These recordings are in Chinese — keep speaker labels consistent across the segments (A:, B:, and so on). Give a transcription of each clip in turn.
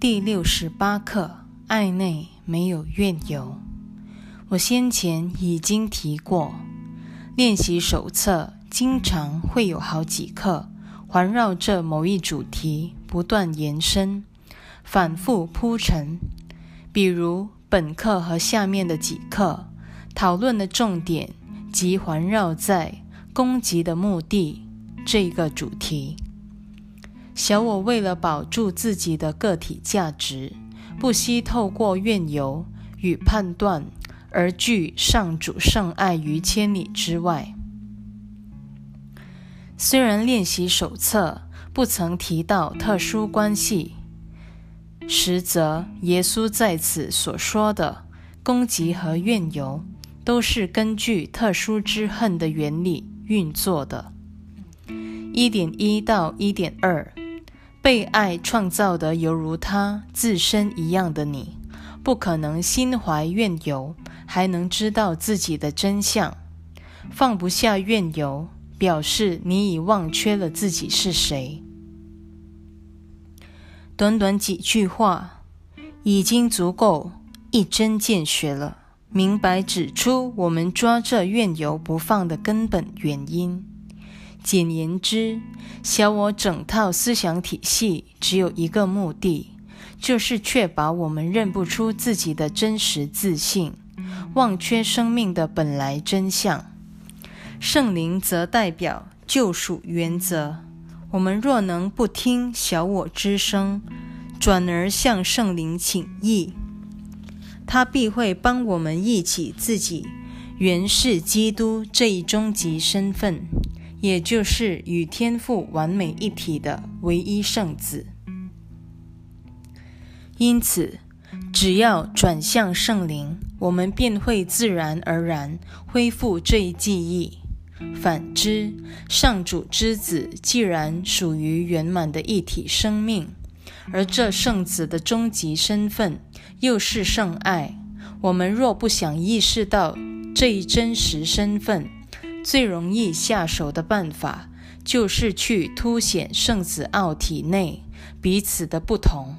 A: 第六十八课：爱内没有怨尤。我先前已经提过，练习手册经常会有好几课环绕着某一主题不断延伸、反复铺陈。比如本课和下面的几课讨论的重点即环绕在攻击的目的这个主题。小我为了保住自己的个体价值，不惜透过怨尤与判断而拒上主圣爱于千里之外。虽然练习手册不曾提到特殊关系，实则耶稣在此所说的攻击和怨尤，都是根据特殊之恨的原理运作的。一点一到一点二。被爱创造的犹如他自身一样的你，不可能心怀怨尤，还能知道自己的真相。放不下怨尤，表示你已忘却了自己是谁。短短几句话，已经足够一针见血了，明白指出我们抓着怨尤不放的根本原因。简言之，小我整套思想体系只有一个目的，就是确保我们认不出自己的真实自信，忘却生命的本来真相。圣灵则代表救赎原则。我们若能不听小我之声，转而向圣灵请意，他必会帮我们忆起自己原是基督这一终极身份。也就是与天赋完美一体的唯一圣子。因此，只要转向圣灵，我们便会自然而然恢复这一记忆。反之，上主之子既然属于圆满的一体生命，而这圣子的终极身份又是圣爱，我们若不想意识到这一真实身份，最容易下手的办法，就是去凸显圣子奥体内彼此的不同，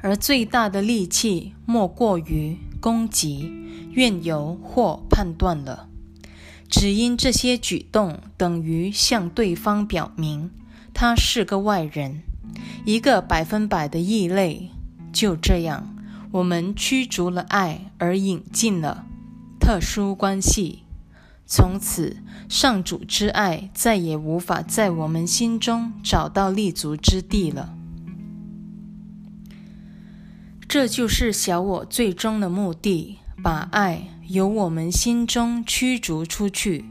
A: 而最大的利器莫过于攻击、怨尤或判断了。只因这些举动等于向对方表明他是个外人，一个百分百的异类。就这样，我们驱逐了爱，而引进了。特殊关系，从此上主之爱再也无法在我们心中找到立足之地了。这就是小我最终的目的，把爱由我们心中驱逐出去。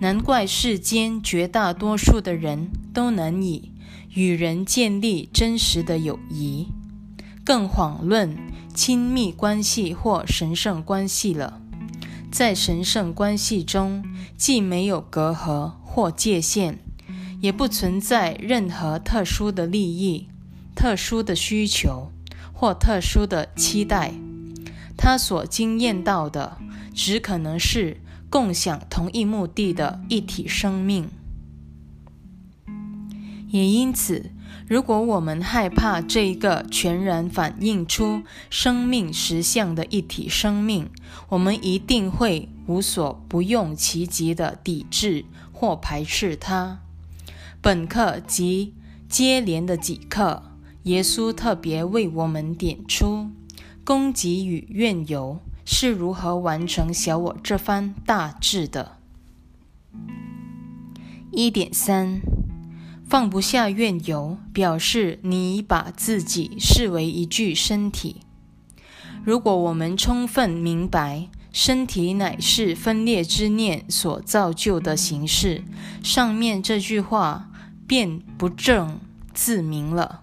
A: 难怪世间绝大多数的人都难以与人建立真实的友谊，更遑论亲密关系或神圣关系了。在神圣关系中，既没有隔阂或界限，也不存在任何特殊的利益、特殊的需求或特殊的期待。他所经验到的，只可能是共享同一目的的一体生命。也因此。如果我们害怕这一个全然反映出生命实相的一体生命，我们一定会无所不用其极的抵制或排斥它。本课及接连的几课，耶稣特别为我们点出攻击与怨尤是如何完成小我这番大志的。一点三。放不下怨尤，表示你把自己视为一具身体。如果我们充分明白身体乃是分裂之念所造就的形式，上面这句话便不正自明了。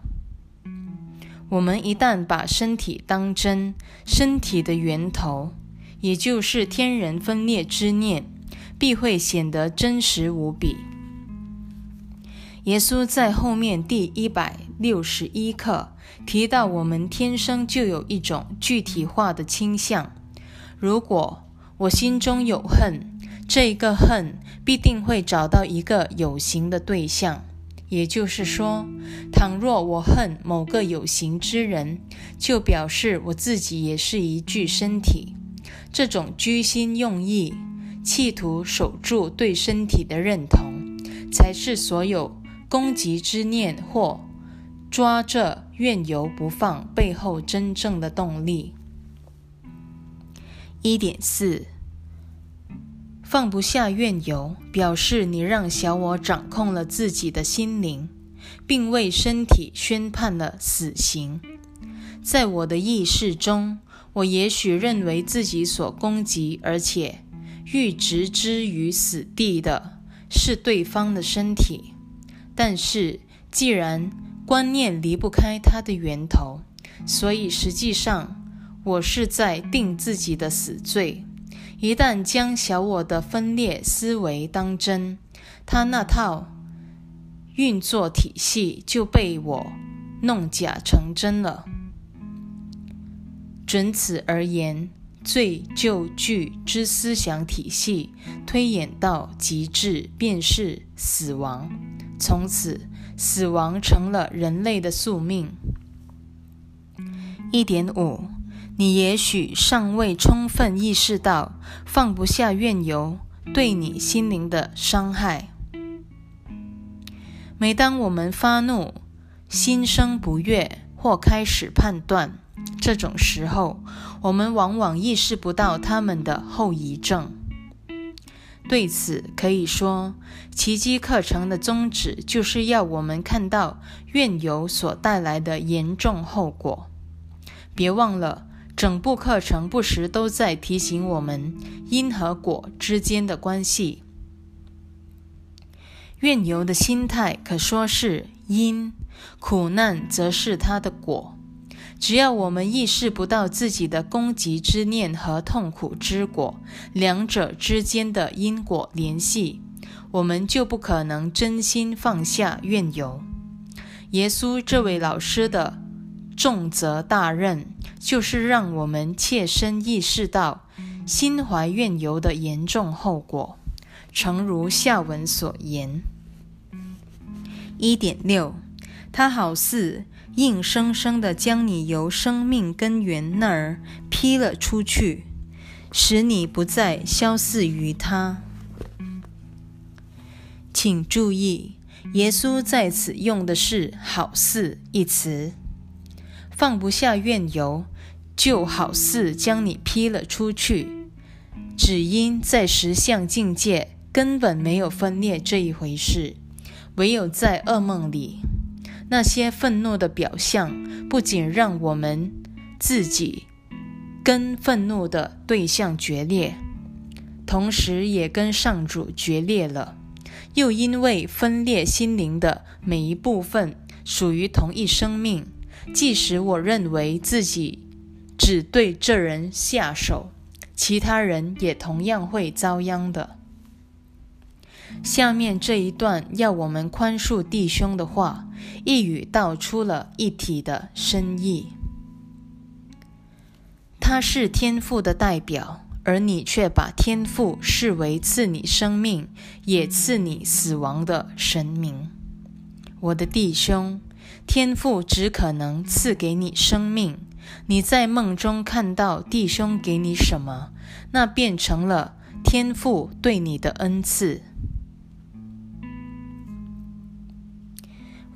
A: 我们一旦把身体当真，身体的源头，也就是天人分裂之念，必会显得真实无比。耶稣在后面第一百六十一课提到，我们天生就有一种具体化的倾向。如果我心中有恨，这个恨必定会找到一个有形的对象，也就是说，倘若我恨某个有形之人，就表示我自己也是一具身体。这种居心用意，企图守住对身体的认同，才是所有攻击之念或抓着怨尤不放背后真正的动力。一点四，放不下怨尤，表示你让小我掌控了自己的心灵，并为身体宣判了死刑。在我的意识中，我也许认为自己所攻击而且欲置之于死地的是对方的身体，但是既然观念离不开它的源头，所以实际上。我是在定自己的死罪。一旦将小我的分裂思维当真，他那套运作体系就被我弄假成真了。准此而言，罪就句之思想体系推演到极致，便是死亡。从此，死亡成了人类的宿命。一点五。你也许尚未充分意识到放不下怨尤对你心灵的伤害。每当我们发怒、心生不悦或开始判断，这种时候，我们往往意识不到他们的后遗症。对此，可以说，奇迹课程的宗旨就是要我们看到怨尤所带来的严重后果。别忘了。整部课程不时都在提醒我们因和果之间的关系。怨尤的心态可说是因，苦难则是它的果。只要我们意识不到自己的攻击之念和痛苦之果两者之间的因果联系，我们就不可能真心放下怨尤。耶稣这位老师的重责大任。就是让我们切身意识到心怀怨尤的严重后果，诚如下文所言。一点六，他好似硬生生的将你由生命根源那儿劈了出去，使你不再消逝于他。请注意，耶稣在此用的是“好似”一词。放不下怨尤，就好似将你劈了出去。只因在实相境界根本没有分裂这一回事，唯有在噩梦里，那些愤怒的表象不仅让我们自己跟愤怒的对象决裂，同时也跟上主决裂了。又因为分裂心灵的每一部分属于同一生命。即使我认为自己只对这人下手，其他人也同样会遭殃的。下面这一段要我们宽恕弟兄的话，一语道出了一体的深意。他是天父的代表，而你却把天父视为赐你生命也赐你死亡的神明，我的弟兄。天父只可能赐给你生命。你在梦中看到弟兄给你什么，那变成了天父对你的恩赐。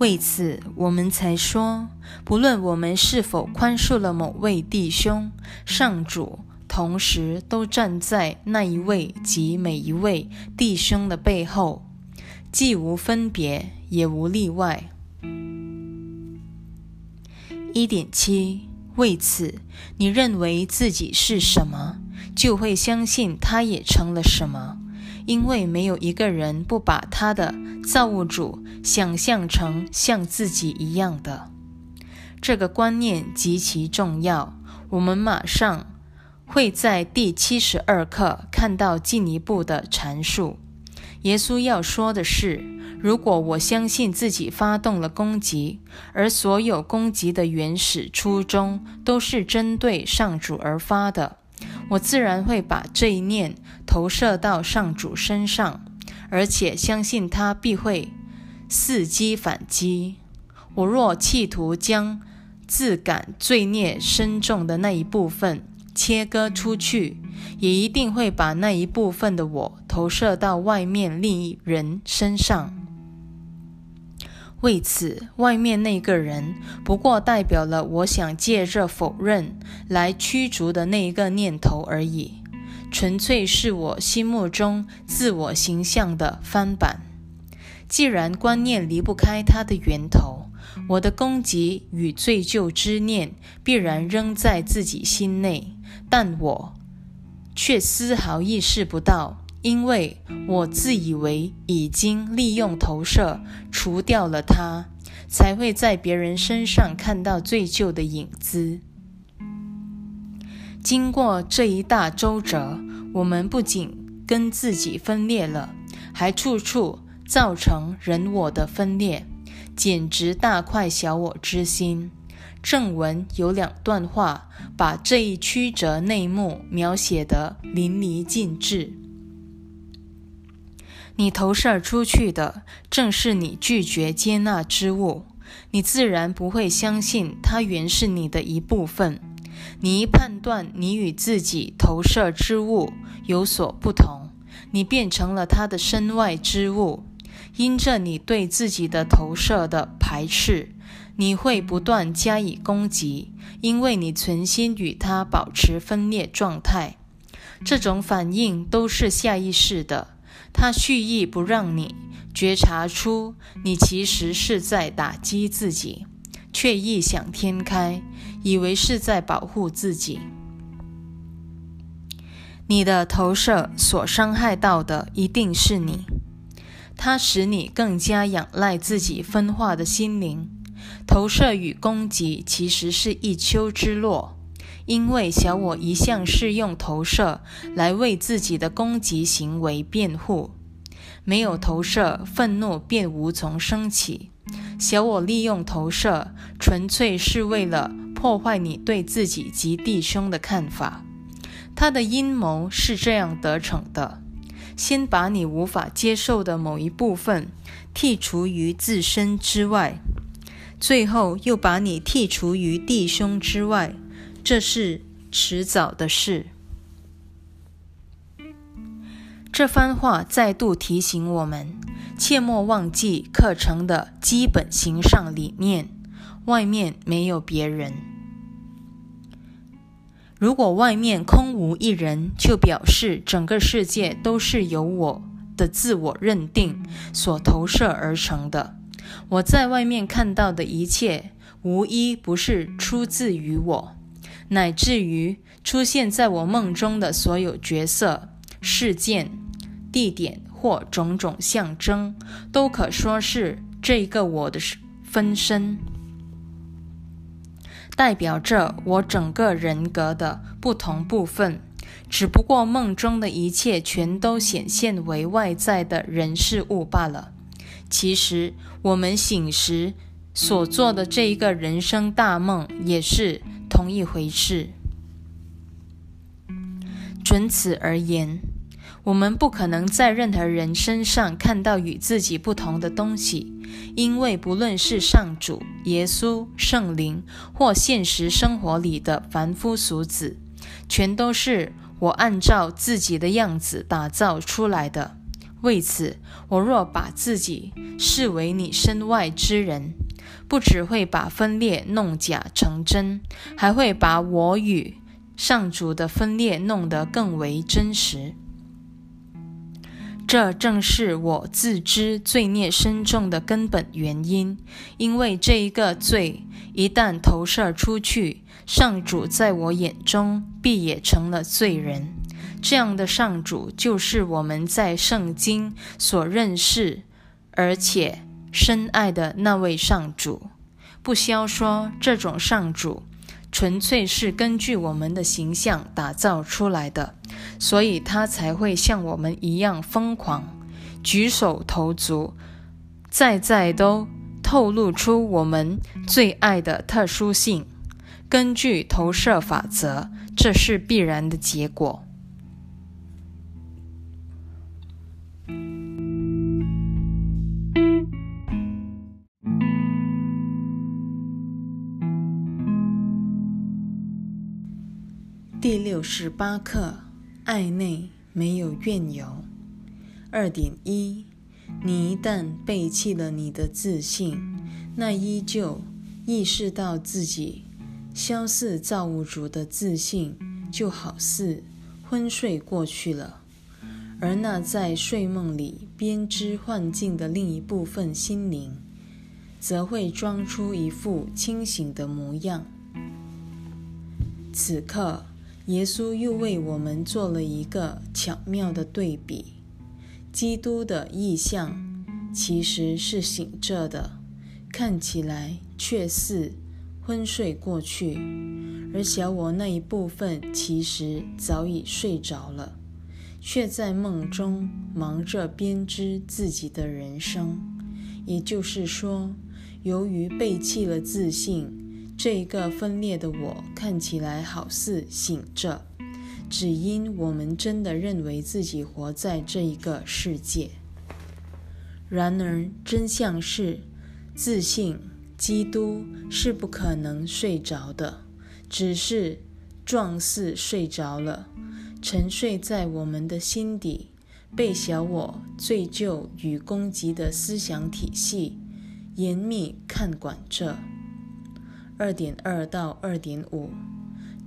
A: 为此，我们才说，不论我们是否宽恕了某位弟兄，上主同时都站在那一位及每一位弟兄的背后，既无分别，也无例外。一点七，为此，你认为自己是什么，就会相信他也成了什么，因为没有一个人不把他的造物主想象成像自己一样的。这个观念极其重要，我们马上会在第七十二课看到进一步的阐述。耶稣要说的是。如果我相信自己发动了攻击，而所有攻击的原始初衷都是针对上主而发的，我自然会把这一念投射到上主身上，而且相信他必会伺机反击。我若企图将自感罪孽深重的那一部分切割出去，也一定会把那一部分的我投射到外面另一人身上。为此，外面那个人不过代表了我想借着否认来驱逐的那一个念头而已，纯粹是我心目中自我形象的翻版。既然观念离不开它的源头，我的攻击与罪疚之念必然仍在自己心内，但我却丝毫意识不到。因为我自以为已经利用投射除掉了它，才会在别人身上看到罪疚的影子。经过这一大周折，我们不仅跟自己分裂了，还处处造成人我的分裂，简直大快小我之心。正文有两段话，把这一曲折内幕描写得淋漓尽致。你投射出去的正是你拒绝接纳之物，你自然不会相信它原是你的一部分。你一判断你与自己投射之物有所不同，你变成了它的身外之物。因着你对自己的投射的排斥，你会不断加以攻击，因为你存心与它保持分裂状态。这种反应都是下意识的。他蓄意不让你觉察出，你其实是在打击自己，却异想天开，以为是在保护自己。你的投射所伤害到的一定是你，它使你更加仰赖自己分化的心灵。投射与攻击其实是一丘之貉，因为小我一向是用投射来为自己的攻击行为辩护。没有投射，愤怒便无从升起。小我利用投射，纯粹是为了破坏你对自己及弟兄的看法。他的阴谋是这样得逞的：先把你无法接受的某一部分剔除于自身之外，最后又把你剔除于弟兄之外。这是迟早的事。这番话再度提醒我们，切莫忘记课程的基本形上理念：外面没有别人。如果外面空无一人，就表示整个世界都是由我的自我认定所投射而成的。我在外面看到的一切，无一不是出自于我，乃至于出现在我梦中的所有角色、事件。地点或种种象征，都可说是这个我的分身，代表着我整个人格的不同部分。只不过梦中的一切全都显现为外在的人事物罢了。其实我们醒时所做的这一个人生大梦，也是同一回事。准此而言。我们不可能在任何人身上看到与自己不同的东西，因为不论是上主、耶稣、圣灵，或现实生活里的凡夫俗子，全都是我按照自己的样子打造出来的。为此，我若把自己视为你身外之人，不只会把分裂弄假成真，还会把我与上主的分裂弄得更为真实。这正是我自知罪孽深重的根本原因，因为这一个罪一旦投射出去，上主在我眼中必也成了罪人。这样的上主就是我们在圣经所认识而且深爱的那位上主。不消说，这种上主。纯粹是根据我们的形象打造出来的，所以他才会像我们一样疯狂，举手投足，在在都透露出我们最爱的特殊性。根据投射法则，这是必然的结果。第六十八课，爱内没有怨尤。二点一，你一旦背弃了你的自信，那依旧意识到自己消似造物主的自信，就好似昏睡过去了。而那在睡梦里编织幻境的另一部分心灵，则会装出一副清醒的模样。此刻。耶稣又为我们做了一个巧妙的对比：基督的意象其实是醒着的，看起来却似昏睡过去；而小我那一部分其实早已睡着了，却在梦中忙着编织自己的人生。也就是说，由于背弃了自信。这一个分裂的我看起来好似醒着，只因我们真的认为自己活在这一个世界。然而真相是，自信基督是不可能睡着的，只是状似睡着了，沉睡在我们的心底，被小我罪疚与攻击的思想体系严密看管着。二点二到二点五，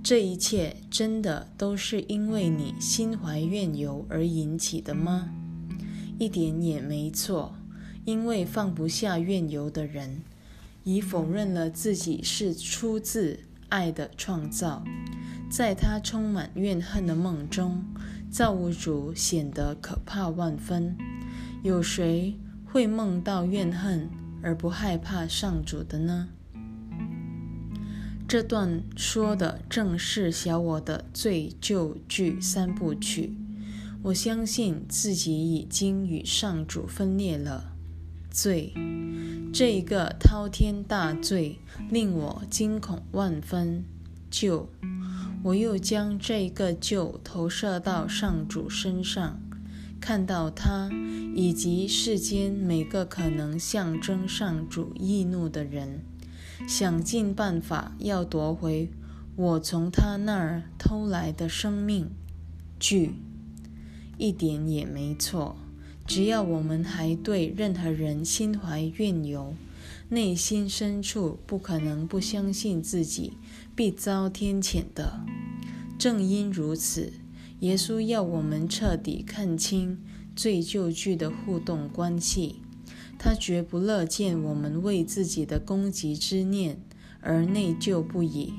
A: 这一切真的都是因为你心怀怨尤而引起的吗？一点也没错，因为放不下怨尤的人，已否认了自己是出自爱的创造。在他充满怨恨的梦中，造物主显得可怕万分。有谁会梦到怨恨而不害怕上主的呢？这段说的正是小我的罪旧剧三部曲。我相信自己已经与上主分裂了。罪，这一个滔天大罪令我惊恐万分。旧，我又将这个旧投射到上主身上，看到他以及世间每个可能象征上主易怒的人。想尽办法要夺回我从他那儿偷来的生命，句一点也没错。只要我们还对任何人心怀怨尤，内心深处不可能不相信自己必遭天谴的。正因如此，耶稣要我们彻底看清罪疚句的互动关系。他绝不乐见我们为自己的攻击之念而内疚不已。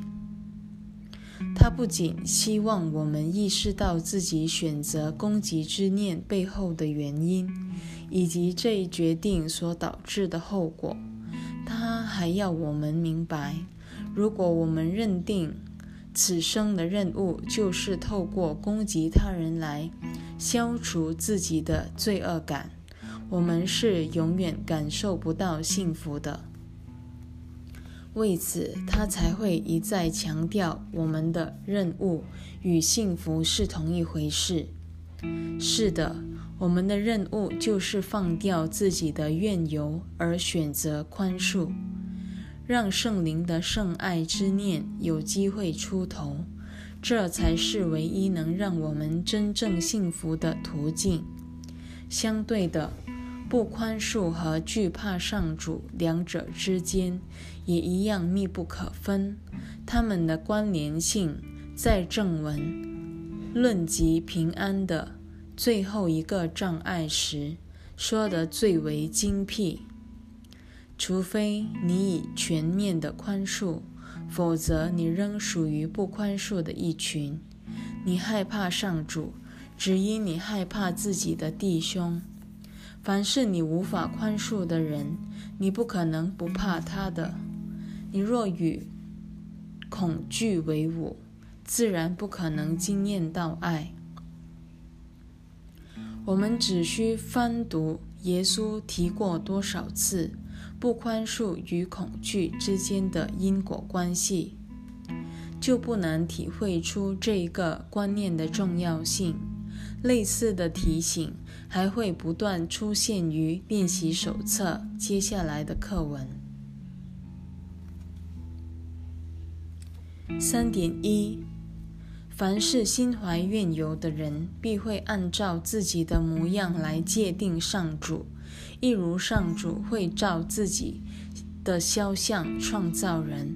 A: 他不仅希望我们意识到自己选择攻击之念背后的原因，以及这一决定所导致的后果，他还要我们明白：如果我们认定此生的任务就是透过攻击他人来消除自己的罪恶感。我们是永远感受不到幸福的。为此，他才会一再强调，我们的任务与幸福是同一回事。是的，我们的任务就是放掉自己的怨尤，而选择宽恕，让圣灵的圣爱之念有机会出头。这才是唯一能让我们真正幸福的途径。相对的。不宽恕和惧怕上主两者之间也一样密不可分，它们的关联性在正文论及平安的最后一个障碍时说得最为精辟。除非你以全面的宽恕，否则你仍属于不宽恕的一群。你害怕上主，只因你害怕自己的弟兄。凡是你无法宽恕的人，你不可能不怕他的。你若与恐惧为伍，自然不可能惊艳到爱。我们只需翻读耶稣提过多少次不宽恕与恐惧之间的因果关系，就不难体会出这一个观念的重要性。类似的提醒还会不断出现于练习手册接下来的课文。三点一，凡是心怀怨尤的人，必会按照自己的模样来界定上主，一如上主会照自己的肖像创造人，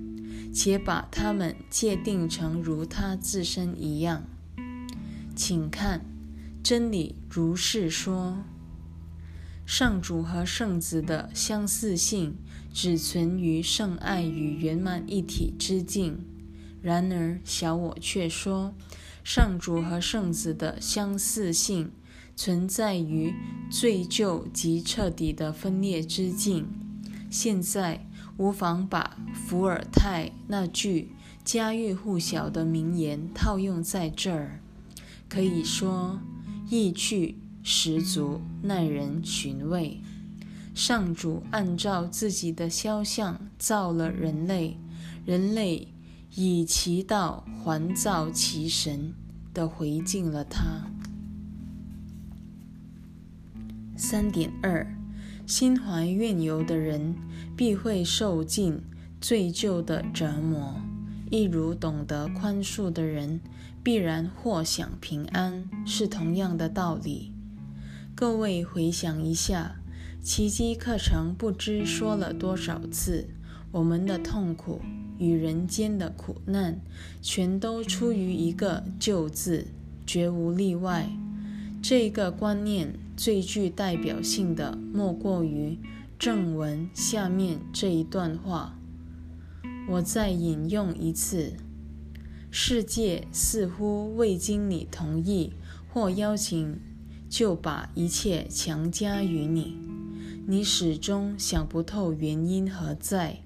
A: 且把他们界定成如他自身一样。请看，真理如是说：上主和圣子的相似性只存于圣爱与圆满一体之境。然而，小我却说，上主和圣子的相似性存在于最旧及彻底的分裂之境。现在，无妨把伏尔泰那句家喻户晓的名言套用在这儿，可以说，意趣十足，耐人寻味。上主按照自己的肖像造了人类，人类。以其道还造其神的回敬了他。三点二，心怀怨尤的人必会受尽罪疚的折磨，一如懂得宽恕的人必然获享平安，是同样的道理。各位回想一下，奇迹课程不知说了多少次，我们的痛苦。与人间的苦难，全都出于一个“救”字，绝无例外。这个观念最具代表性的，莫过于正文下面这一段话。我再引用一次：世界似乎未经你同意或邀请，就把一切强加于你，你始终想不透原因何在。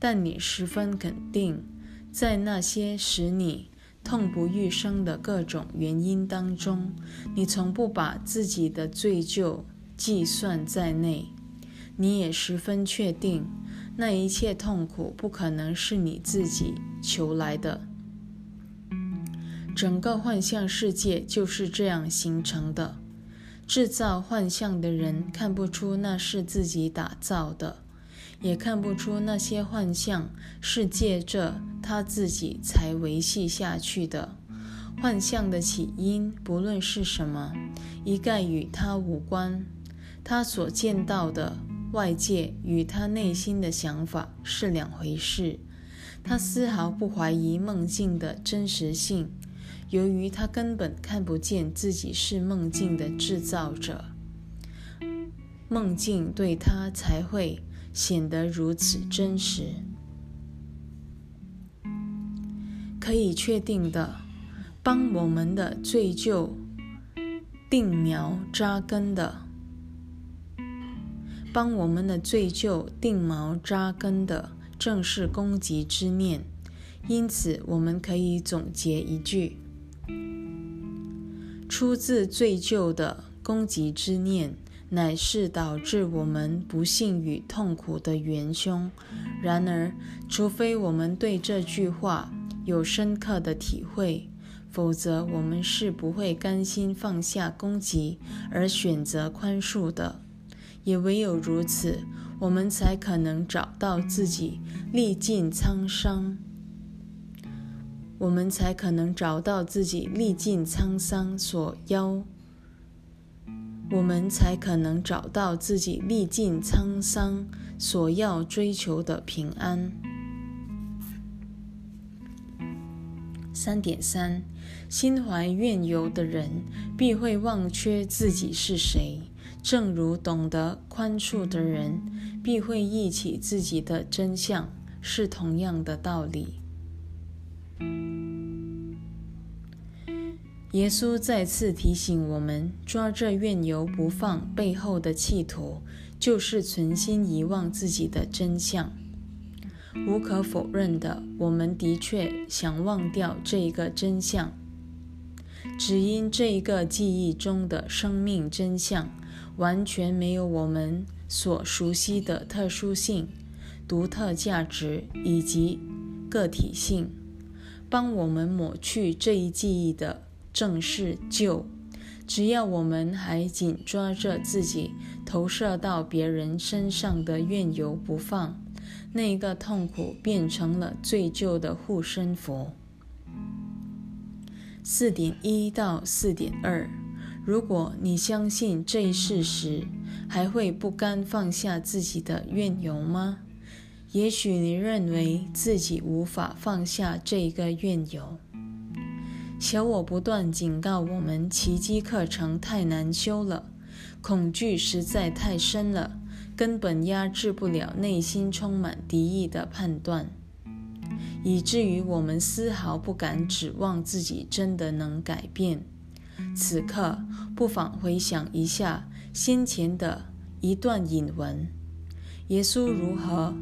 A: 但你十分肯定，在那些使你痛不欲生的各种原因当中，你从不把自己的罪疚计算在内。你也十分确定，那一切痛苦不可能是你自己求来的。整个幻象世界就是这样形成的。制造幻象的人看不出那是自己打造的。也看不出那些幻象是借着他自己才维系下去的。幻象的起因，不论是什么，一概与他无关。他所见到的外界与他内心的想法是两回事。他丝毫不怀疑梦境的真实性，由于他根本看不见自己是梦境的制造者，梦境对他才会。显得如此真实。可以确定的，帮我们的罪疚定苗扎根的，帮我们的罪疚定锚扎根的，正是攻击之念。因此，我们可以总结一句：出自罪疚的攻击之念。乃是导致我们不幸与痛苦的元凶。然而，除非我们对这句话有深刻的体会，否则我们是不会甘心放下攻击而选择宽恕的。也唯有如此，我们才可能找到自己历尽沧桑，我们才可能找到自己历尽沧桑所要。我们才可能找到自己历尽沧桑所要追求的平安。三点三，心怀怨尤的人必会忘却自己是谁，正如懂得宽恕的人必会忆起自己的真相，是同样的道理。耶稣再次提醒我们：抓着怨尤不放背后的企图，就是存心遗忘自己的真相。无可否认的，我们的确想忘掉这一个真相，只因这一个记忆中的生命真相完全没有我们所熟悉的特殊性、独特价值以及个体性。帮我们抹去这一记忆的。正是旧，只要我们还紧抓着自己投射到别人身上的怨尤不放，那个痛苦变成了罪疚的护身符。四点一到四点二。如果你相信这一事实，还会不甘放下自己的怨尤吗？也许你认为自己无法放下这个怨尤。小我不断警告我们：奇迹课程太难修了，恐惧实在太深了，根本压制不了内心充满敌意的判断。以至于我们丝毫不敢指望自己真的能改变。此刻，不妨回想一下先前的一段引文：耶稣如何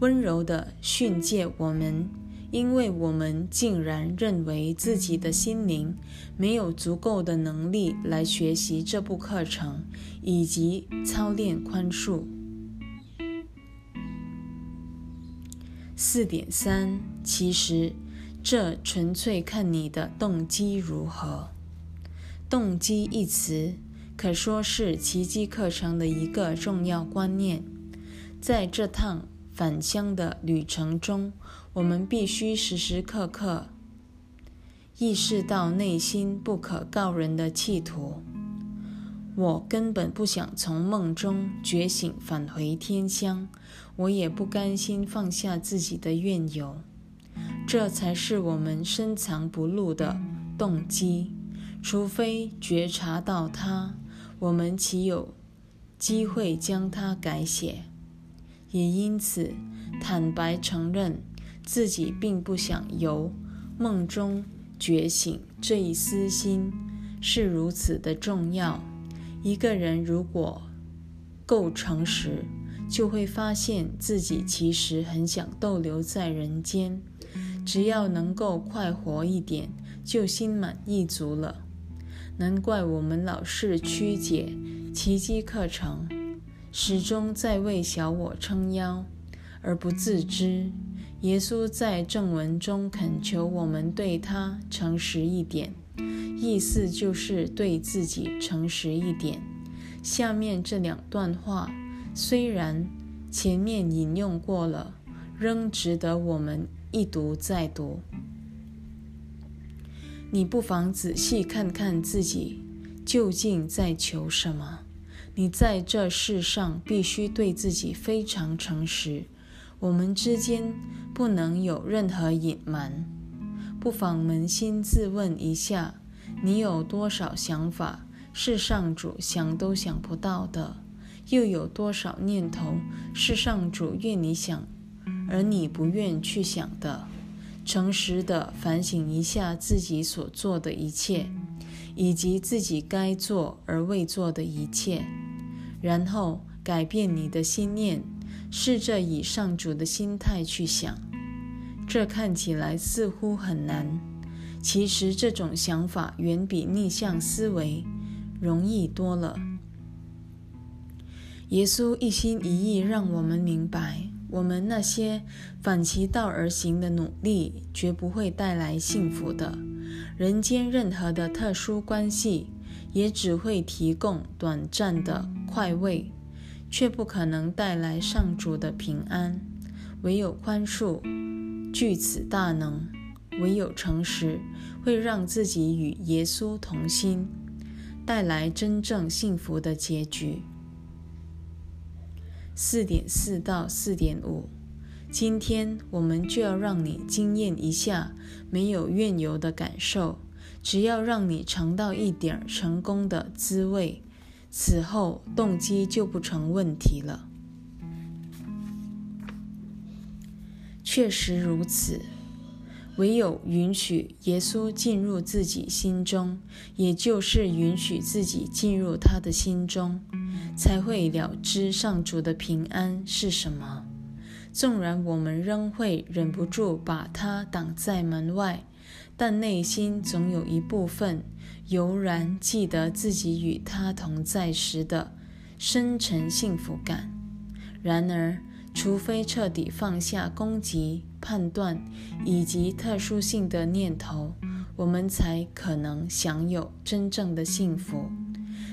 A: 温柔地训诫我们，因为我们竟然认为自己的心灵没有足够的能力来学习这部课程，以及操练宽恕。四点三，其实这纯粹看你的动机如何。动机一词可说是奇迹课程的一个重要观念。在这趟返乡的旅程中，我们必须时时刻刻意识到内心不可告人的企图。我根本不想从梦中觉醒，返回天乡。我也不甘心放下自己的怨尤，这才是我们深藏不露的动机。除非觉察到它，我们岂有机会将它改写？也因此，坦白承认自己并不想由梦中觉醒这一私心，是如此的重要。一个人如果够诚实，就会发现自己其实很想逗留在人间，只要能够快活一点，就心满意足了。难怪我们老是曲解奇迹课程，始终在为小我撑腰，而不自知。耶稣在正文中恳求我们对他诚实一点。意思就是对自己诚实一点。下面这两段话虽然前面引用过了，仍值得我们一读再读。你不妨仔细看看自己究竟在求什么。你在这世上必须对自己非常诚实。我们之间不能有任何隐瞒。不妨扪心自问一下。你有多少想法是上主想都想不到的？又有多少念头是上主愿你想，而你不愿去想的？诚实的反省一下自己所做的一切，以及自己该做而未做的一切，然后改变你的心念，试着以上主的心态去想。这看起来似乎很难。其实这种想法远比逆向思维容易多了。耶稣一心一意让我们明白，我们那些反其道而行的努力绝不会带来幸福的。人间任何的特殊关系也只会提供短暂的快慰，却不可能带来上主的平安。唯有宽恕具此大能。唯有诚实会让自己与耶稣同心，带来真正幸福的结局。四点四到四点五，今天我们就要让你惊艳一下没有怨尤的感受，只要让你尝到一点成功的滋味，此后动机就不成问题了。确实如此。唯有允许耶稣进入自己心中，也就是允许自己进入他的心中，才会了知上主的平安是什么。纵然我们仍会忍不住把他挡在门外，但内心总有一部分悠然记得自己与他同在时的深沉幸福感。然而，除非彻底放下攻击。判断以及特殊性的念头，我们才可能享有真正的幸福。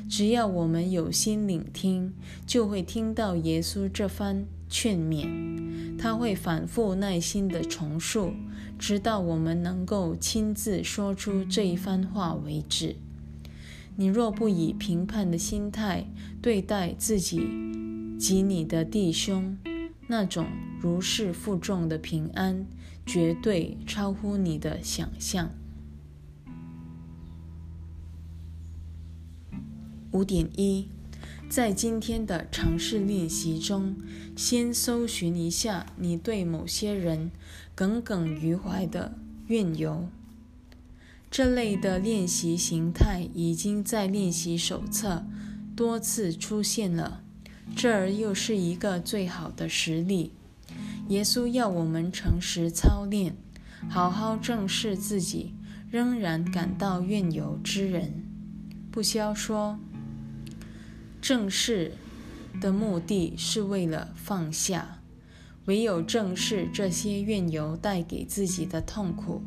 A: 只要我们有心聆听，就会听到耶稣这番劝勉，他会反复耐心地重述，直到我们能够亲自说出这一番话为止。你若不以评判的心态对待自己及你的弟兄，那种如释负重的平安，绝对超乎你的想象。五点一，在今天的尝试练习中，先搜寻一下你对某些人耿耿于怀的怨尤。这类的练习形态已经在练习手册多次出现了，这儿又是一个最好的实例。耶稣要我们诚实操练，好好正视自己仍然感到怨尤之人，不消说。正视的目的是为了放下，唯有正视这些怨尤带给自己的痛苦，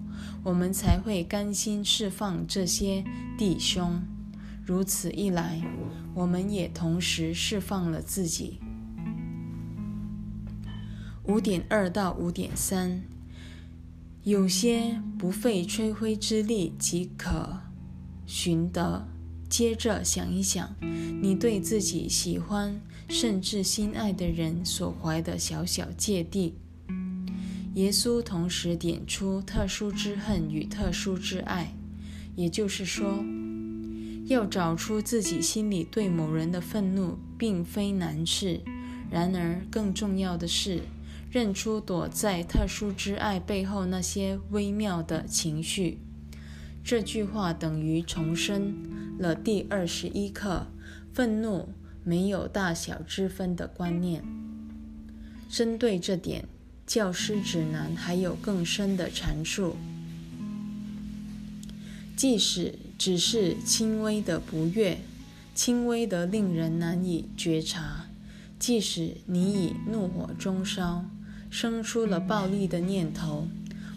A: 我们才会甘心释放这些弟兄。如此一来，我们也同时释放了自己。五点二到五点三，有些不费吹灰之力即可寻得。接着想一想，你对自己喜欢甚至心爱的人所怀的小小芥蒂。耶稣同时点出特殊之恨与特殊之爱，也就是说，要找出自己心里对某人的愤怒，并非难事。然而，更重要的是，认出躲在特殊之爱背后那些微妙的情绪。这句话等于重申了第二十一课“愤怒没有大小之分”的观念。针对这点，教师指南还有更深的阐述：即使只是轻微的不悦，轻微的令人难以觉察；即使你已怒火中烧，生出了暴力的念头，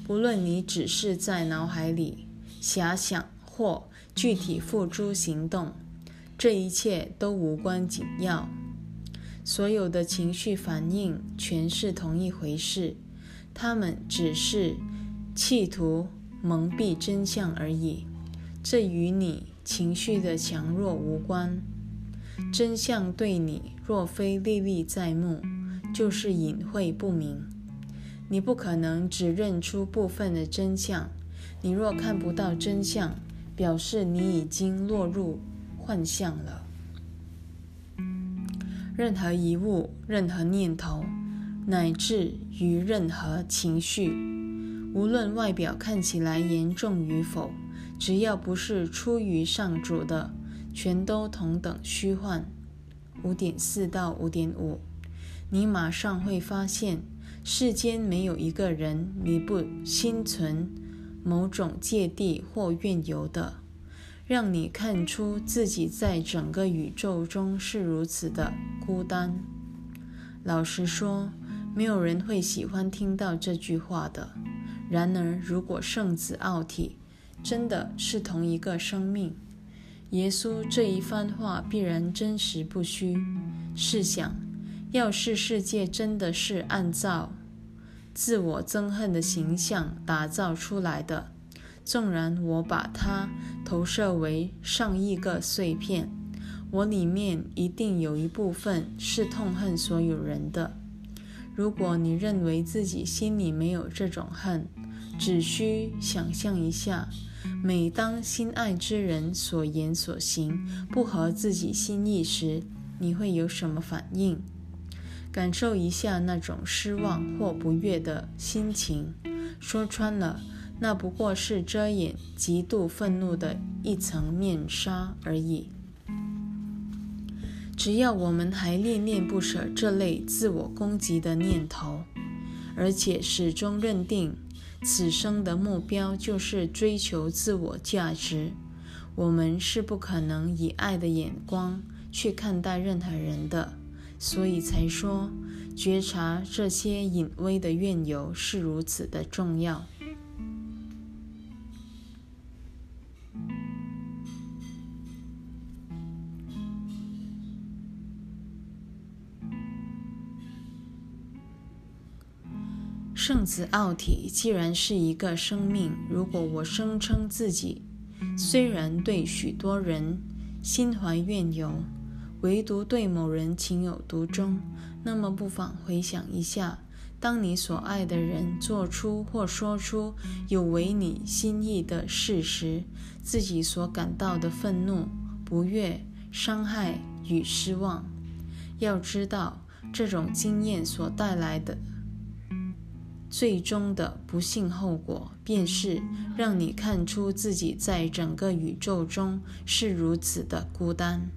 A: 不论你只是在脑海里。遐想或具体付诸行动，这一切都无关紧要。所有的情绪反应全是同一回事，他们只是企图蒙蔽真相而已。这与你情绪的强弱无关。真相对你若非历历在目，就是隐晦不明。你不可能只认出部分的真相。你若看不到真相，表示你已经落入幻象了。任何一物、任何念头，乃至于任何情绪，无论外表看起来严重与否，只要不是出于上主的，全都同等虚幻。五点四到五点五，你马上会发现，世间没有一个人你不心存。某种芥蒂或怨尤的，让你看出自己在整个宇宙中是如此的孤单。老实说，没有人会喜欢听到这句话的。然而，如果圣子奥体真的是同一个生命，耶稣这一番话必然真实不虚。试想，要是世界真的是按照……自我憎恨的形象打造出来的，纵然我把它投射为上亿个碎片，我里面一定有一部分是痛恨所有人的。如果你认为自己心里没有这种恨，只需想象一下，每当心爱之人所言所行不合自己心意时，你会有什么反应？感受一下那种失望或不悦的心情。说穿了，那不过是遮掩极度愤怒的一层面纱而已。只要我们还恋恋不舍这类自我攻击的念头，而且始终认定此生的目标就是追求自我价值，我们是不可能以爱的眼光去看待任何人的。所以才说，觉察这些隐微的怨由是如此的重要。圣子奥体既然是一个生命，如果我声称自己虽然对许多人心怀怨尤，唯独对某人情有独钟，那么不妨回想一下。当你所爱的人做出或说出有违你心意的事时，自己所感到的愤怒、不悦、伤害与失望，要知道，这种经验所带来的最终的不幸后果，便是让你看出自己在整个宇宙中是如此的孤单。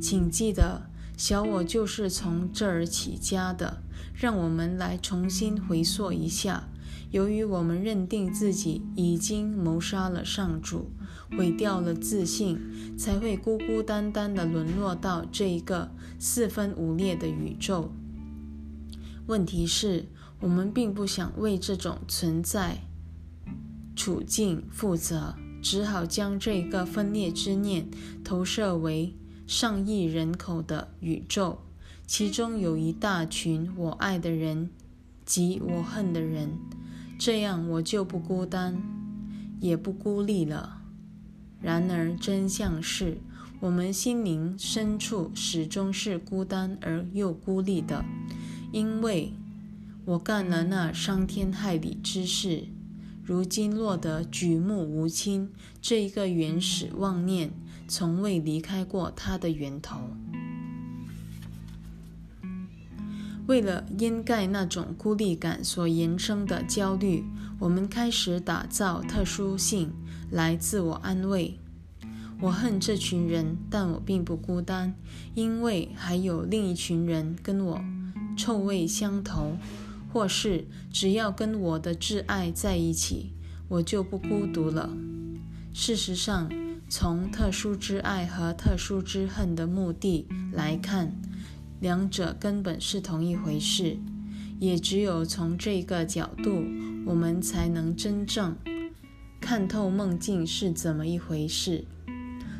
A: 请记得。小我就是从这儿起家的。让我们来重新回溯一下：由于我们认定自己已经谋杀了上主，毁掉了自信，才会孤孤单单地沦落到这一个四分五裂的宇宙。问题是，我们并不想为这种存在处境负责，只好将这个分裂之念投射为。上亿人口的宇宙，其中有一大群我爱的人及我恨的人，这样我就不孤单，也不孤立了。然而真相是，我们心灵深处始终是孤单而又孤立的，因为我干了那伤天害理之事，如今落得举目无亲，这一个原始妄念。从未离开过它的源头。为了掩盖那种孤立感所延伸的焦虑，我们开始打造特殊性来自我安慰。我恨这群人，但我并不孤单，因为还有另一群人跟我臭味相投，或是只要跟我的挚爱在一起，我就不孤独了。事实上。从特殊之爱和特殊之恨的目的来看，两者根本是同一回事。也只有从这个角度，我们才能真正看透梦境是怎么一回事。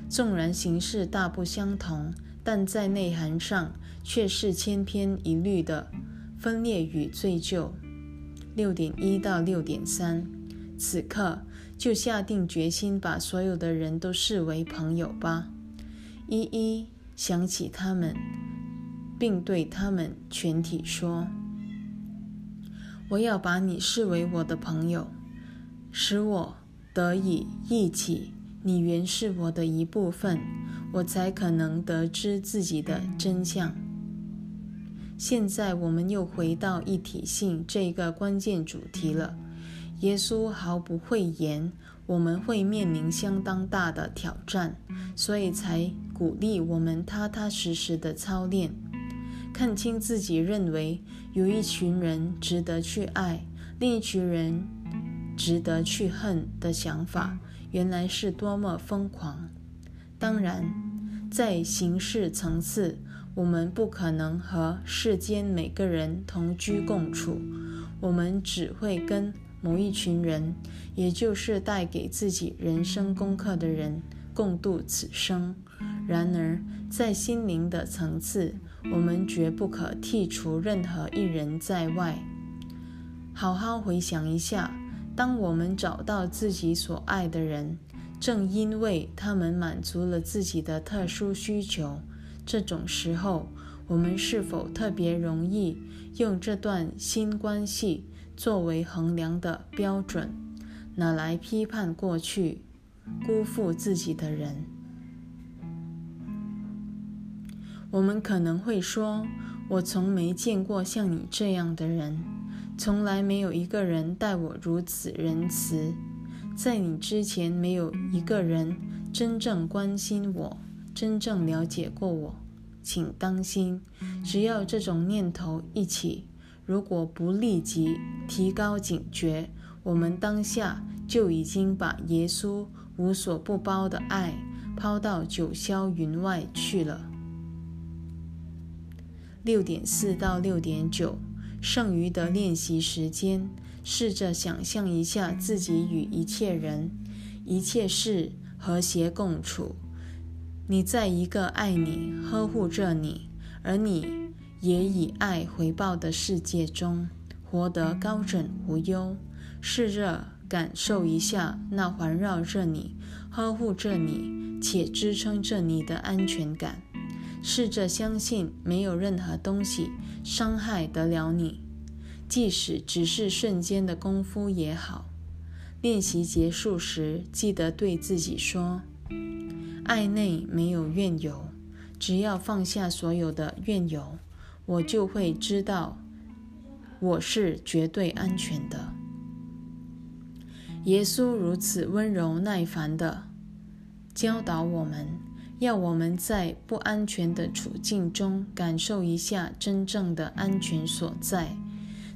A: 纵然形式大不相同，但在内涵上却是千篇一律的分裂与罪疚。六点一到六点三，此刻。就下定决心把所有的人都视为朋友吧，一一想起他们，并对他们全体说：“我要把你视为我的朋友，使我得以忆起你原是我的一部分，我才可能得知自己的真相。”现在我们又回到一体性这个关键主题了。耶稣毫不讳言，我们会面临相当大的挑战，所以才鼓励我们踏踏实实的操练，看清自己认为有一群人值得去爱，另一群人值得去恨的想法，原来是多么疯狂。当然，在形式层次，我们不可能和世间每个人同居共处，我们只会跟。某一群人，也就是带给自己人生功课的人，共度此生。然而，在心灵的层次，我们绝不可剔除任何一人在外。好好回想一下，当我们找到自己所爱的人，正因为他们满足了自己的特殊需求，这种时候，我们是否特别容易用这段新关系？作为衡量的标准，拿来批判过去辜负自己的人。我们可能会说：“我从没见过像你这样的人，从来没有一个人待我如此仁慈。在你之前，没有一个人真正关心我，真正了解过我。”请当心，只要这种念头一起。如果不立即提高警觉，我们当下就已经把耶稣无所不包的爱抛到九霄云外去了。六点四到六点九，剩余的练习时间，试着想象一下自己与一切人、一切事和谐共处。你在一个爱你、呵护着你，而你。也以爱回报的世界中活得高枕无忧。试着感受一下那环绕着你、呵护着你且支撑着你的安全感。试着相信没有任何东西伤害得了你，即使只是瞬间的功夫也好。练习结束时，记得对自己说：“爱内没有怨尤，只要放下所有的怨尤，我就会知道我是绝对安全的。”耶稣如此温柔耐烦地教导我们，要我们在不安全的处境中感受一下真正的安全所在。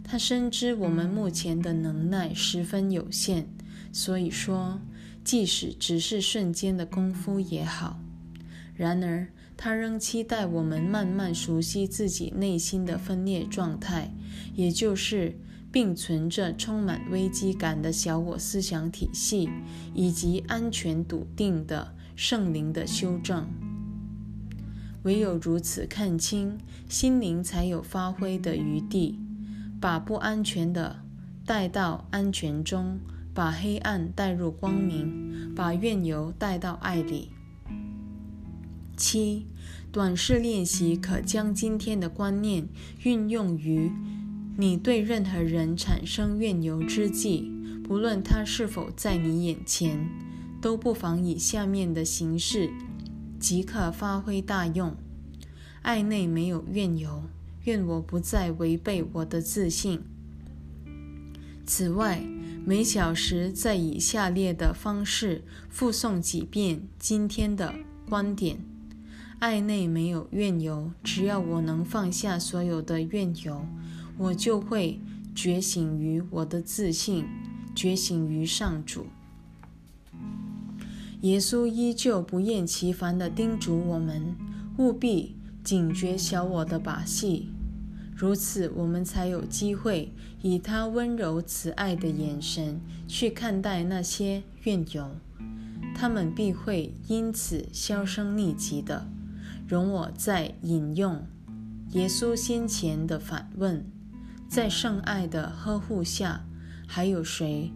A: 他深知我们目前的能耐十分有限。所以说，即使只是瞬间的功夫也好。然而，他仍期待我们慢慢熟悉自己内心的分裂状态，也就是并存着充满危机感的小我思想体系，以及安全笃定的圣灵的修正。唯有如此看清，心灵才有发挥的余地，把不安全的带到安全中。把黑暗带入光明，把怨尤带到爱里。七，短视练习可将今天的观念运用于你对任何人产生怨尤之际，不论他是否在你眼前，都不妨以下面的形式即可发挥大用。爱内没有怨尤，愿我不再违背我的自信。此外，每小时再以下列的方式复诵几遍今天的观点：爱内没有怨尤，只要我能放下所有的怨尤，我就会觉醒于我的自信，觉醒于上主。耶稣依旧不厌其烦地叮嘱我们，务必警觉小我的把戏。如此，我们才有机会以他温柔慈爱的眼神去看待那些怨尤，他们必会因此销声匿迹的。容我再引用耶稣先前的反问：在圣爱的呵护下，还有谁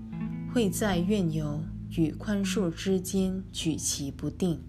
A: 会在怨尤与宽恕之间举棋不定？